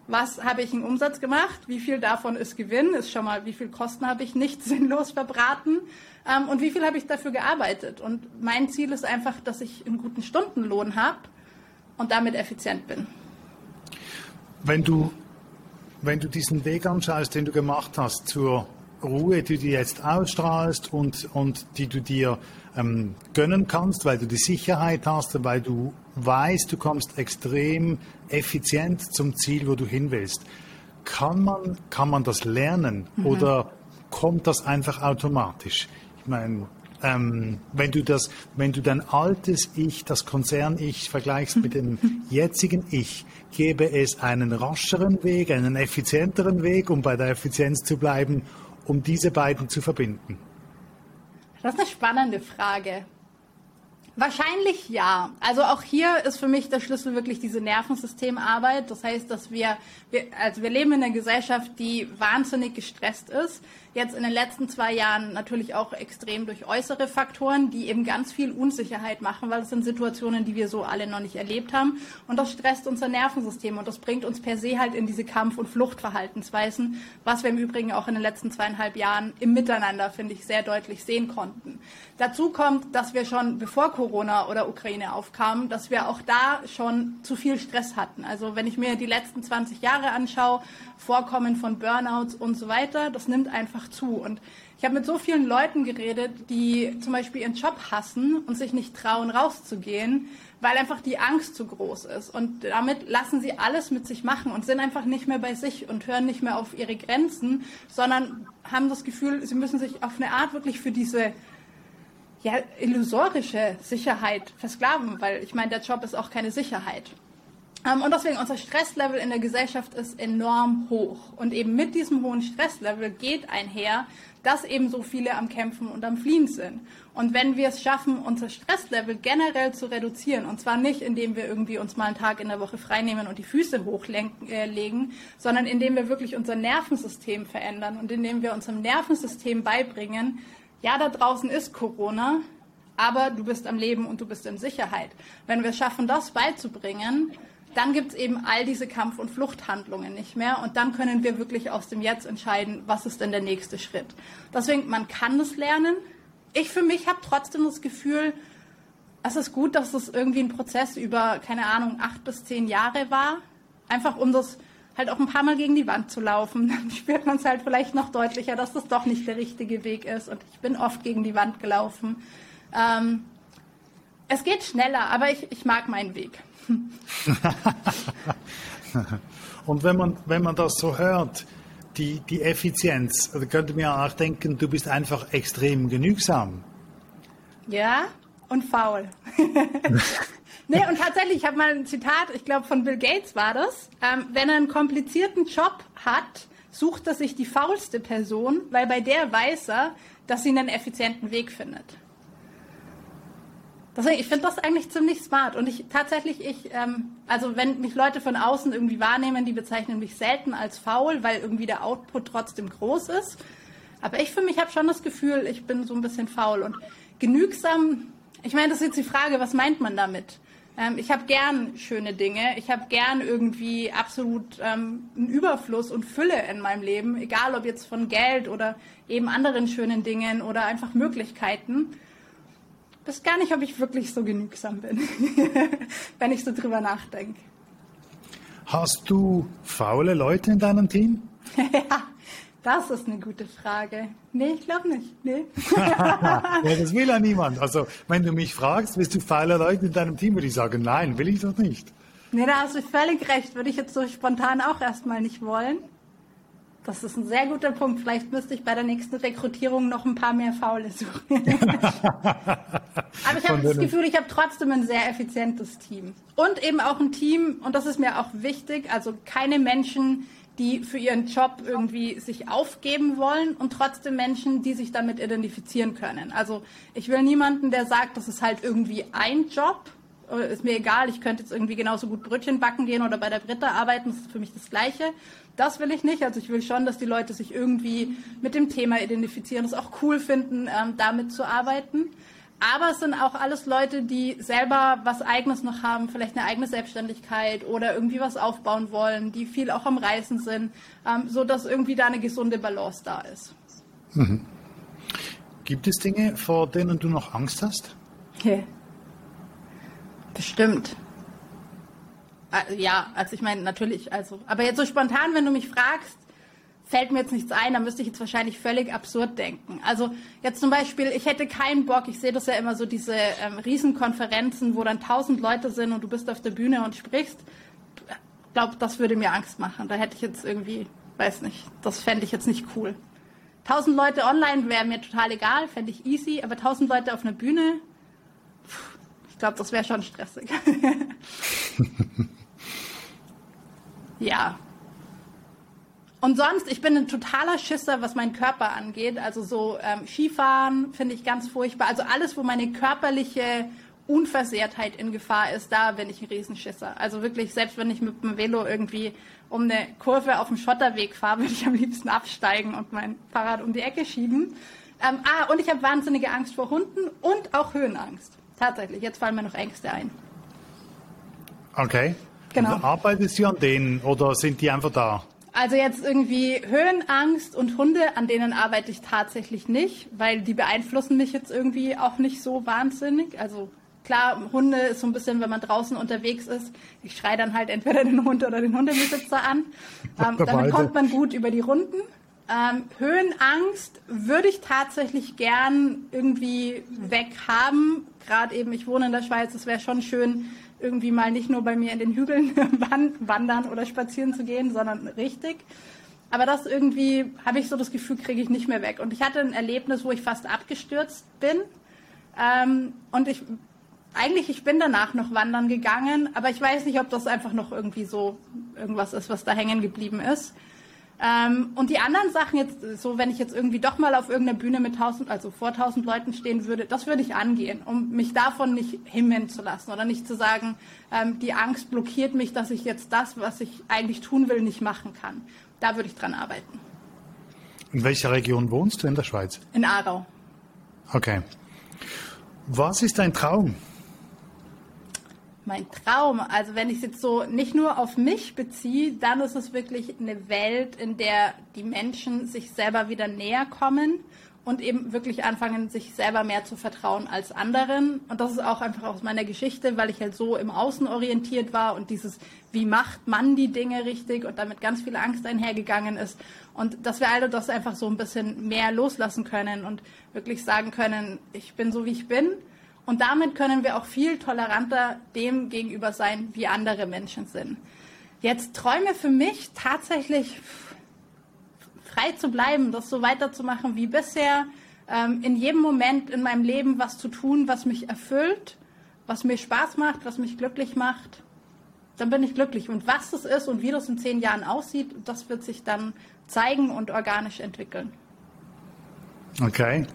was habe ich im Umsatz gemacht, wie viel davon ist Gewinn, ist schon mal, wie viel Kosten habe ich nicht [LAUGHS] sinnlos verbraten ähm, und wie viel habe ich dafür gearbeitet. Und mein Ziel ist einfach, dass ich einen guten Stundenlohn habe und damit effizient bin.
Wenn du, wenn du diesen Weg anschaust, den du gemacht hast zur Ruhe, die du jetzt ausstrahlst und, und die du dir ähm, gönnen kannst, weil du die Sicherheit hast, weil du weißt, du kommst extrem effizient zum Ziel, wo du hin willst. Kann man, kann man das lernen mhm. oder kommt das einfach automatisch? Ich meine, ähm, wenn du das, wenn du dein altes Ich, das Konzern-Ich vergleichst mit dem [LAUGHS] jetzigen Ich, gäbe es einen rascheren Weg, einen effizienteren Weg, um bei der Effizienz zu bleiben, um diese beiden zu verbinden?
Das ist eine spannende Frage. Wahrscheinlich ja. Also auch hier ist für mich der Schlüssel wirklich diese Nervensystemarbeit. Das heißt, dass wir, wir, also wir leben in einer Gesellschaft, die wahnsinnig gestresst ist. Jetzt in den letzten zwei Jahren natürlich auch extrem durch äußere Faktoren, die eben ganz viel Unsicherheit machen, weil es sind Situationen, die wir so alle noch nicht erlebt haben. Und das stresst unser Nervensystem und das bringt uns per se halt in diese Kampf- und Fluchtverhaltensweisen, was wir im Übrigen auch in den letzten zweieinhalb Jahren im Miteinander, finde ich, sehr deutlich sehen konnten. Dazu kommt, dass wir schon bevor Corona oder Ukraine aufkamen, dass wir auch da schon zu viel Stress hatten. Also wenn ich mir die letzten 20 Jahre anschaue, Vorkommen von Burnouts und so weiter, das nimmt einfach zu. Und ich habe mit so vielen Leuten geredet, die zum Beispiel ihren Job hassen und sich nicht trauen, rauszugehen, weil einfach die Angst zu groß ist. Und damit lassen sie alles mit sich machen und sind einfach nicht mehr bei sich und hören nicht mehr auf ihre Grenzen, sondern haben das Gefühl, sie müssen sich auf eine Art wirklich für diese ja, illusorische Sicherheit versklaven, weil ich meine, der Job ist auch keine Sicherheit. Ähm, und deswegen unser Stresslevel in der Gesellschaft ist enorm hoch. Und eben mit diesem hohen Stresslevel geht einher, dass eben so viele am Kämpfen und am Fliehen sind. Und wenn wir es schaffen, unser Stresslevel generell zu reduzieren, und zwar nicht, indem wir irgendwie uns mal einen Tag in der Woche freinehmen und die Füße hochlegen, äh, sondern indem wir wirklich unser Nervensystem verändern und indem wir unserem Nervensystem beibringen, ja, da draußen ist Corona, aber du bist am Leben und du bist in Sicherheit. Wenn wir es schaffen, das beizubringen, dann gibt es eben all diese Kampf- und Fluchthandlungen nicht mehr und dann können wir wirklich aus dem Jetzt entscheiden, was ist denn der nächste Schritt. Deswegen, man kann es lernen. Ich für mich habe trotzdem das Gefühl, es ist gut, dass das irgendwie ein Prozess über, keine Ahnung, acht bis zehn Jahre war. Einfach um das halt auch ein paar Mal gegen die Wand zu laufen. [LAUGHS] Dann spürt man es halt vielleicht noch deutlicher, dass das doch nicht der richtige Weg ist. Und ich bin oft gegen die Wand gelaufen. Ähm, es geht schneller, aber ich, ich mag meinen Weg.
Und wenn man, wenn man das so hört, die, die Effizienz, da könnte man ja auch denken, du bist einfach extrem genügsam.
Ja, und faul. [LAUGHS] nee, und tatsächlich, ich habe mal ein Zitat, ich glaube von Bill Gates war das. Ähm, wenn er einen komplizierten Job hat, sucht er sich die faulste Person, weil bei der weiß er, dass sie einen effizienten Weg findet. Deswegen, ich finde das eigentlich ziemlich smart. Und ich tatsächlich, ich, ähm, also wenn mich Leute von außen irgendwie wahrnehmen, die bezeichnen mich selten als faul, weil irgendwie der Output trotzdem groß ist. Aber ich für mich habe schon das Gefühl, ich bin so ein bisschen faul und genügsam. Ich meine, das ist jetzt die Frage, was meint man damit? Ähm, ich habe gern schöne Dinge. Ich habe gern irgendwie absolut ähm, einen Überfluss und Fülle in meinem Leben, egal ob jetzt von Geld oder eben anderen schönen Dingen oder einfach Möglichkeiten weiß gar nicht, ob ich wirklich so genügsam bin, [LAUGHS] wenn ich so drüber nachdenke.
Hast du faule Leute in deinem Team? [LAUGHS]
ja, das ist eine gute Frage. Nee, ich glaube nicht. Nee. [LAUGHS]
ja, das will ja niemand. Also, wenn du mich fragst, bist du faule Leute in deinem Team, würde ich sagen, nein, will ich doch nicht.
Nee, da hast du völlig recht. Würde ich jetzt so spontan auch erstmal nicht wollen. Das ist ein sehr guter Punkt. Vielleicht müsste ich bei der nächsten Rekrutierung noch ein paar mehr Faule suchen. [LAUGHS] Aber ich habe das Gefühl, ich habe trotzdem ein sehr effizientes Team. Und eben auch ein Team, und das ist mir auch wichtig, also keine Menschen, die für ihren Job irgendwie sich aufgeben wollen und trotzdem Menschen, die sich damit identifizieren können. Also ich will niemanden, der sagt, das ist halt irgendwie ein Job, ist mir egal, ich könnte jetzt irgendwie genauso gut Brötchen backen gehen oder bei der Britta arbeiten, das ist für mich das Gleiche. Das will ich nicht. Also ich will schon, dass die Leute sich irgendwie mit dem Thema identifizieren, es auch cool finden, ähm, damit zu arbeiten. Aber es sind auch alles Leute, die selber was Eigenes noch haben, vielleicht eine eigene Selbstständigkeit oder irgendwie was aufbauen wollen, die viel auch am Reisen sind, ähm, so dass irgendwie da eine gesunde Balance da ist.
Mhm. Gibt es Dinge, vor denen du noch Angst hast?
Okay. Bestimmt. Äh, ja, also ich meine, natürlich, also, aber jetzt so spontan, wenn du mich fragst, fällt mir jetzt nichts ein, dann müsste ich jetzt wahrscheinlich völlig absurd denken. Also jetzt zum Beispiel, ich hätte keinen Bock, ich sehe das ja immer so, diese ähm, Riesenkonferenzen, wo dann tausend Leute sind und du bist auf der Bühne und sprichst. Ich glaube, das würde mir Angst machen. Da hätte ich jetzt irgendwie, weiß nicht, das fände ich jetzt nicht cool. Tausend Leute online wäre mir total egal, fände ich easy, aber tausend Leute auf einer Bühne, glaube, das wäre schon stressig. [LAUGHS] Ja. Und sonst, ich bin ein totaler Schisser, was meinen Körper angeht. Also so ähm, Skifahren finde ich ganz furchtbar. Also alles, wo meine körperliche Unversehrtheit in Gefahr ist, da bin ich ein Riesenschisser. Also wirklich, selbst wenn ich mit dem Velo irgendwie um eine Kurve auf dem Schotterweg fahre, würde ich am liebsten absteigen und mein Fahrrad um die Ecke schieben. Ähm, ah, und ich habe wahnsinnige Angst vor Hunden und auch Höhenangst. Tatsächlich, jetzt fallen mir noch Ängste ein.
Okay. Genau. Und arbeitest du an denen oder sind die einfach da?
Also jetzt irgendwie Höhenangst und Hunde, an denen arbeite ich tatsächlich nicht, weil die beeinflussen mich jetzt irgendwie auch nicht so wahnsinnig. Also klar, Hunde ist so ein bisschen, wenn man draußen unterwegs ist, ich schreie dann halt entweder den Hund oder den Hundebesitzer an. Ähm, damit kommt man gut über die Runden. Ähm, Höhenangst würde ich tatsächlich gern irgendwie weg haben. Gerade eben, ich wohne in der Schweiz, es wäre schon schön, irgendwie mal nicht nur bei mir in den Hügeln [LAUGHS] wandern oder spazieren zu gehen, sondern richtig. Aber das irgendwie, habe ich so das Gefühl, kriege ich nicht mehr weg. Und ich hatte ein Erlebnis, wo ich fast abgestürzt bin. Ähm, und ich eigentlich, ich bin danach noch wandern gegangen, aber ich weiß nicht, ob das einfach noch irgendwie so irgendwas ist, was da hängen geblieben ist. Ähm, und die anderen Sachen jetzt, so wenn ich jetzt irgendwie doch mal auf irgendeiner Bühne mit tausend, also vor tausend Leuten stehen würde, das würde ich angehen, um mich davon nicht himmeln zu lassen oder nicht zu sagen, ähm, die Angst blockiert mich, dass ich jetzt das, was ich eigentlich tun will, nicht machen kann. Da würde ich dran arbeiten.
In welcher Region wohnst du in der Schweiz?
In Aarau.
Okay. Was ist dein Traum?
Mein Traum, also wenn ich es jetzt so nicht nur auf mich beziehe, dann ist es wirklich eine Welt, in der die Menschen sich selber wieder näher kommen und eben wirklich anfangen, sich selber mehr zu vertrauen als anderen. Und das ist auch einfach aus meiner Geschichte, weil ich halt so im Außen orientiert war und dieses, wie macht man die Dinge richtig und damit ganz viel Angst einhergegangen ist. Und dass wir alle das einfach so ein bisschen mehr loslassen können und wirklich sagen können, ich bin so, wie ich bin und damit können wir auch viel toleranter dem gegenüber sein, wie andere Menschen sind. Jetzt träume für mich tatsächlich frei zu bleiben, das so weiterzumachen wie bisher, ähm, in jedem Moment in meinem Leben was zu tun, was mich erfüllt, was mir Spaß macht, was mich glücklich macht. Dann bin ich glücklich. Und was das ist und wie das in zehn Jahren aussieht, das wird sich dann zeigen und organisch entwickeln.
Okay.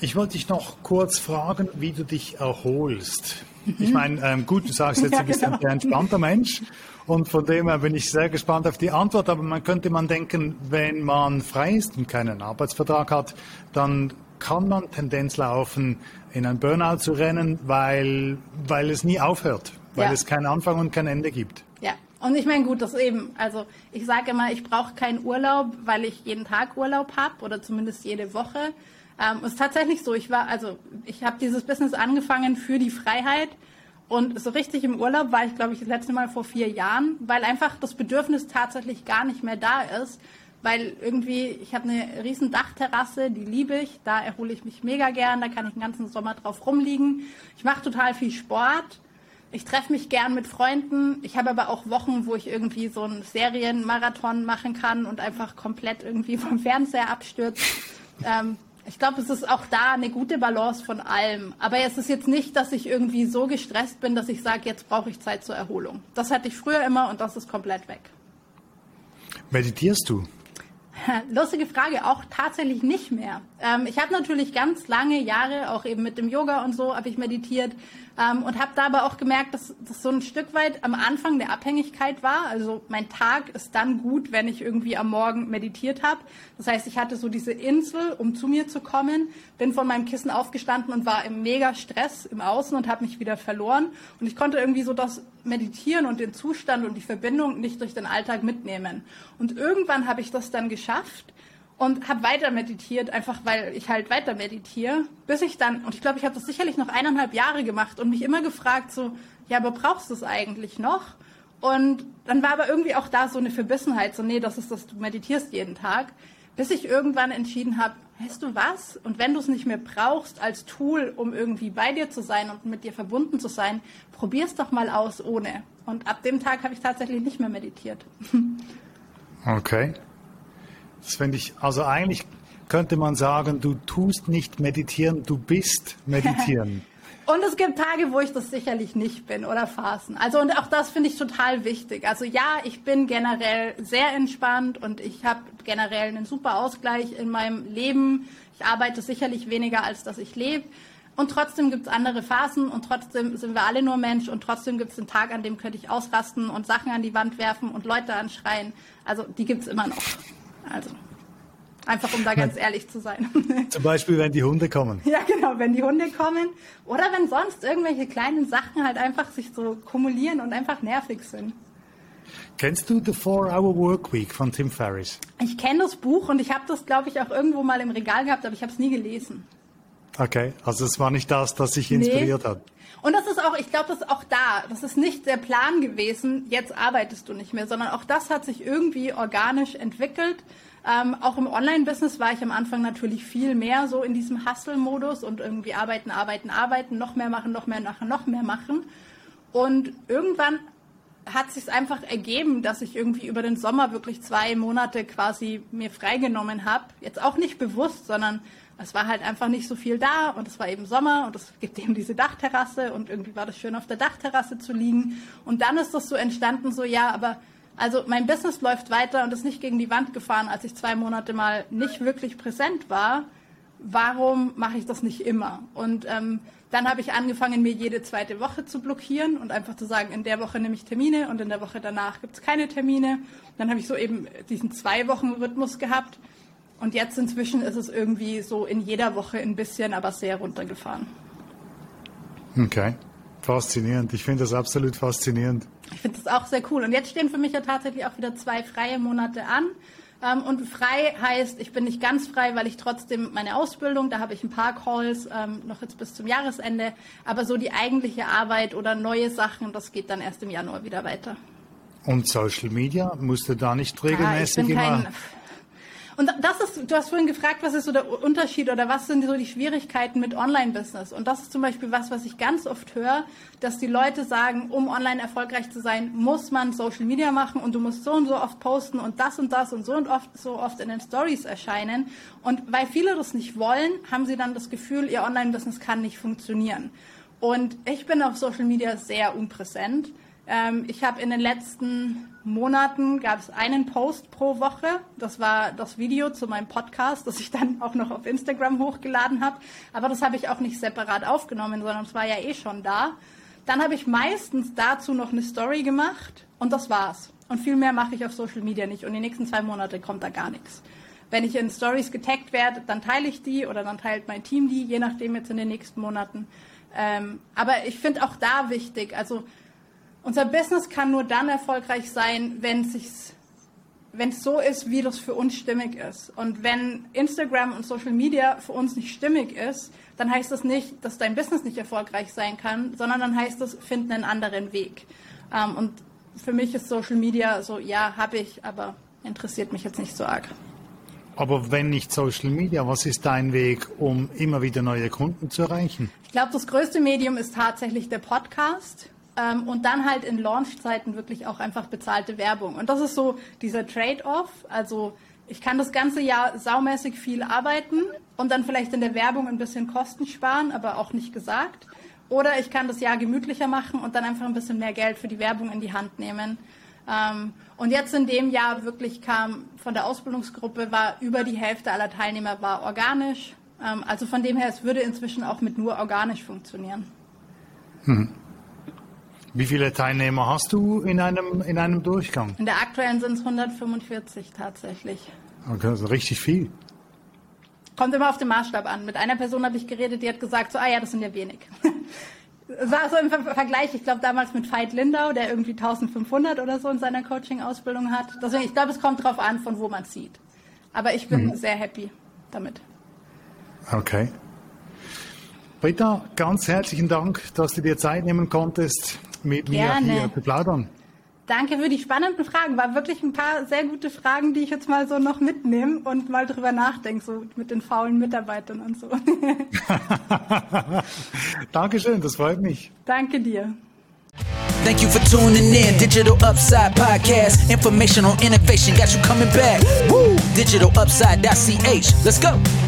Ich wollte dich noch kurz fragen, wie du dich erholst. Ich meine, ähm, gut, du sagst jetzt, du bist ja, genau. ein entspannter Mensch und von dem her bin ich sehr gespannt auf die Antwort. Aber man könnte man denken, wenn man frei ist und keinen Arbeitsvertrag hat, dann kann man Tendenz laufen, in ein Burnout zu rennen, weil, weil es nie aufhört, weil ja. es keinen Anfang und kein Ende gibt.
Ja, und ich meine, gut, das eben, also ich sage immer, ich brauche keinen Urlaub, weil ich jeden Tag Urlaub habe oder zumindest jede Woche. Ähm, ist tatsächlich so. Ich war, also ich habe dieses Business angefangen für die Freiheit und so richtig im Urlaub war ich, glaube ich, das letzte Mal vor vier Jahren, weil einfach das Bedürfnis tatsächlich gar nicht mehr da ist. Weil irgendwie, ich habe eine riesen Dachterrasse, die liebe ich, da erhole ich mich mega gern, da kann ich den ganzen Sommer drauf rumliegen. Ich mache total viel Sport. Ich treffe mich gern mit Freunden. Ich habe aber auch Wochen, wo ich irgendwie so einen Serienmarathon machen kann und einfach komplett irgendwie vom Fernseher abstürzt. Ähm, ich glaube, es ist auch da eine gute Balance von allem. Aber es ist jetzt nicht, dass ich irgendwie so gestresst bin, dass ich sage, jetzt brauche ich Zeit zur Erholung. Das hatte ich früher immer und das ist komplett weg.
Meditierst du? [LAUGHS]
Lustige Frage, auch tatsächlich nicht mehr. Ähm, ich habe natürlich ganz lange Jahre, auch eben mit dem Yoga und so, habe ich meditiert ähm, und habe da aber auch gemerkt, dass das so ein Stück weit am Anfang der Abhängigkeit war. Also mein Tag ist dann gut, wenn ich irgendwie am Morgen meditiert habe. Das heißt, ich hatte so diese Insel, um zu mir zu kommen, bin von meinem Kissen aufgestanden und war im mega Stress im Außen und habe mich wieder verloren. Und ich konnte irgendwie so das Meditieren und den Zustand und die Verbindung nicht durch den Alltag mitnehmen. Und irgendwann habe ich das dann geschafft und habe weiter meditiert, einfach weil ich halt weiter meditiere, bis ich dann, und ich glaube, ich habe das sicherlich noch eineinhalb Jahre gemacht und mich immer gefragt, so, ja, aber brauchst du es eigentlich noch? Und dann war aber irgendwie auch da so eine Verbissenheit, so, nee, das ist das, du meditierst jeden Tag, bis ich irgendwann entschieden habe, weißt du was? Und wenn du es nicht mehr brauchst als Tool, um irgendwie bei dir zu sein und mit dir verbunden zu sein, probier's doch mal aus ohne. Und ab dem Tag habe ich tatsächlich nicht mehr meditiert. [LAUGHS]
Okay. Das finde ich, also eigentlich könnte man sagen, du tust nicht meditieren, du bist meditieren. [LAUGHS]
Und es gibt Tage, wo ich das sicherlich nicht bin oder Phasen. Also und auch das finde ich total wichtig. Also ja, ich bin generell sehr entspannt und ich habe generell einen super Ausgleich in meinem Leben. Ich arbeite sicherlich weniger, als dass ich lebe. Und trotzdem gibt es andere Phasen und trotzdem sind wir alle nur Mensch und trotzdem gibt es einen Tag, an dem könnte ich ausrasten und Sachen an die Wand werfen und Leute anschreien. Also die gibt es immer noch. Also einfach um da ganz ehrlich zu sein. [LAUGHS]
Zum Beispiel, wenn die Hunde kommen.
Ja, genau, wenn die Hunde kommen. Oder wenn sonst irgendwelche kleinen Sachen halt einfach sich so kumulieren und einfach nervig sind.
Kennst du The Four-Hour Work Week von Tim Ferriss?
Ich kenne das Buch und ich habe das, glaube ich, auch irgendwo mal im Regal gehabt, aber ich habe es nie gelesen.
Okay, also es war nicht das, das sich inspiriert nee. hat.
Und das ist auch, ich glaube, das ist auch da. Das ist nicht der Plan gewesen, jetzt arbeitest du nicht mehr, sondern auch das hat sich irgendwie organisch entwickelt. Ähm, auch im Online-Business war ich am Anfang natürlich viel mehr so in diesem Hustle-Modus und irgendwie arbeiten, arbeiten, arbeiten, noch mehr machen, noch mehr machen, noch mehr machen. Und irgendwann hat sich einfach ergeben, dass ich irgendwie über den Sommer wirklich zwei Monate quasi mir freigenommen habe. Jetzt auch nicht bewusst, sondern es war halt einfach nicht so viel da und es war eben Sommer und es gibt eben diese Dachterrasse und irgendwie war das schön auf der Dachterrasse zu liegen. Und dann ist das so entstanden, so ja, aber also mein Business läuft weiter und ist nicht gegen die Wand gefahren, als ich zwei Monate mal nicht wirklich präsent war. Warum mache ich das nicht immer? Und ähm, dann habe ich angefangen, mir jede zweite Woche zu blockieren und einfach zu sagen, in der Woche nehme ich Termine und in der Woche danach gibt es keine Termine. Dann habe ich so eben diesen zwei Wochen Rhythmus gehabt. Und jetzt inzwischen ist es irgendwie so in jeder Woche ein bisschen, aber sehr runtergefahren.
Okay. Faszinierend. Ich finde das absolut faszinierend.
Ich finde das auch sehr cool. Und jetzt stehen für mich ja tatsächlich auch wieder zwei freie Monate an. Ähm, und frei heißt, ich bin nicht ganz frei, weil ich trotzdem meine Ausbildung, da habe ich ein paar Calls, ähm, noch jetzt bis zum Jahresende, aber so die eigentliche Arbeit oder neue Sachen, das geht dann erst im Januar wieder weiter.
Und Social Media, musst du da nicht regelmäßig ah, ich bin immer...
Und das ist, du hast vorhin gefragt, was ist so der Unterschied oder was sind so die Schwierigkeiten mit Online-Business? Und das ist zum Beispiel was, was ich ganz oft höre, dass die Leute sagen, um online erfolgreich zu sein, muss man Social Media machen und du musst so und so oft posten und das und das und so und oft, so oft in den Stories erscheinen. Und weil viele das nicht wollen, haben sie dann das Gefühl, ihr Online-Business kann nicht funktionieren. Und ich bin auf Social Media sehr unpräsent. Ähm, ich habe in den letzten Monaten gab es einen Post pro Woche. Das war das Video zu meinem Podcast, das ich dann auch noch auf Instagram hochgeladen habe. Aber das habe ich auch nicht separat aufgenommen, sondern es war ja eh schon da. Dann habe ich meistens dazu noch eine Story gemacht und das war's. Und viel mehr mache ich auf Social Media nicht. Und die nächsten zwei Monate kommt da gar nichts. Wenn ich in Stories getaggt werde, dann teile ich die oder dann teilt mein Team die, je nachdem jetzt in den nächsten Monaten. Ähm, aber ich finde auch da wichtig, also unser Business kann nur dann erfolgreich sein, wenn es wenn es so ist, wie das für uns stimmig ist. Und wenn Instagram und Social Media für uns nicht stimmig ist, dann heißt das nicht, dass dein Business nicht erfolgreich sein kann, sondern dann heißt das, finden einen anderen Weg. Ähm, und für mich ist Social Media so, ja, habe ich, aber interessiert mich jetzt nicht so arg.
Aber wenn nicht Social Media, was ist dein Weg, um immer wieder neue Kunden zu erreichen?
Ich glaube, das größte Medium ist tatsächlich der Podcast. Ähm, und dann halt in Launchzeiten wirklich auch einfach bezahlte Werbung. Und das ist so dieser Trade-off. Also ich kann das ganze Jahr saumäßig viel arbeiten und dann vielleicht in der Werbung ein bisschen Kosten sparen, aber auch nicht gesagt. Oder ich kann das Jahr gemütlicher machen und dann einfach ein bisschen mehr Geld für die Werbung in die Hand nehmen. Ähm, und jetzt in dem Jahr wirklich kam von der Ausbildungsgruppe, war über die Hälfte aller Teilnehmer war organisch. Ähm, also von dem her, es würde inzwischen auch mit nur organisch funktionieren.
Hm. Wie viele Teilnehmer hast du in einem, in einem Durchgang?
In der aktuellen sind es 145 tatsächlich.
Okay, also richtig viel.
Kommt immer auf den Maßstab an. Mit einer Person habe ich geredet, die hat gesagt, so, ah ja, das sind ja wenig. [LAUGHS] war so im Vergleich, ich glaube damals mit Veit Lindau, der irgendwie 1500 oder so in seiner Coaching-Ausbildung hat. Deswegen, ich glaube, es kommt darauf an, von wo man sieht. Aber ich bin mhm. sehr happy damit.
Okay. Britta, ganz herzlichen Dank, dass du dir Zeit nehmen konntest, mit Gerne. mir hier zu plaudern.
Danke für die spannenden Fragen. War wirklich ein paar sehr gute Fragen, die ich jetzt mal so noch mitnehme und mal drüber nachdenke, so mit den faulen Mitarbeitern und so. [LAUGHS]
Dankeschön, das freut mich.
Danke dir.
Thank you for tuning in. Digital Upside Podcast. Information on innovation got you coming back. Woo! DigitalUpside.ch. Let's go.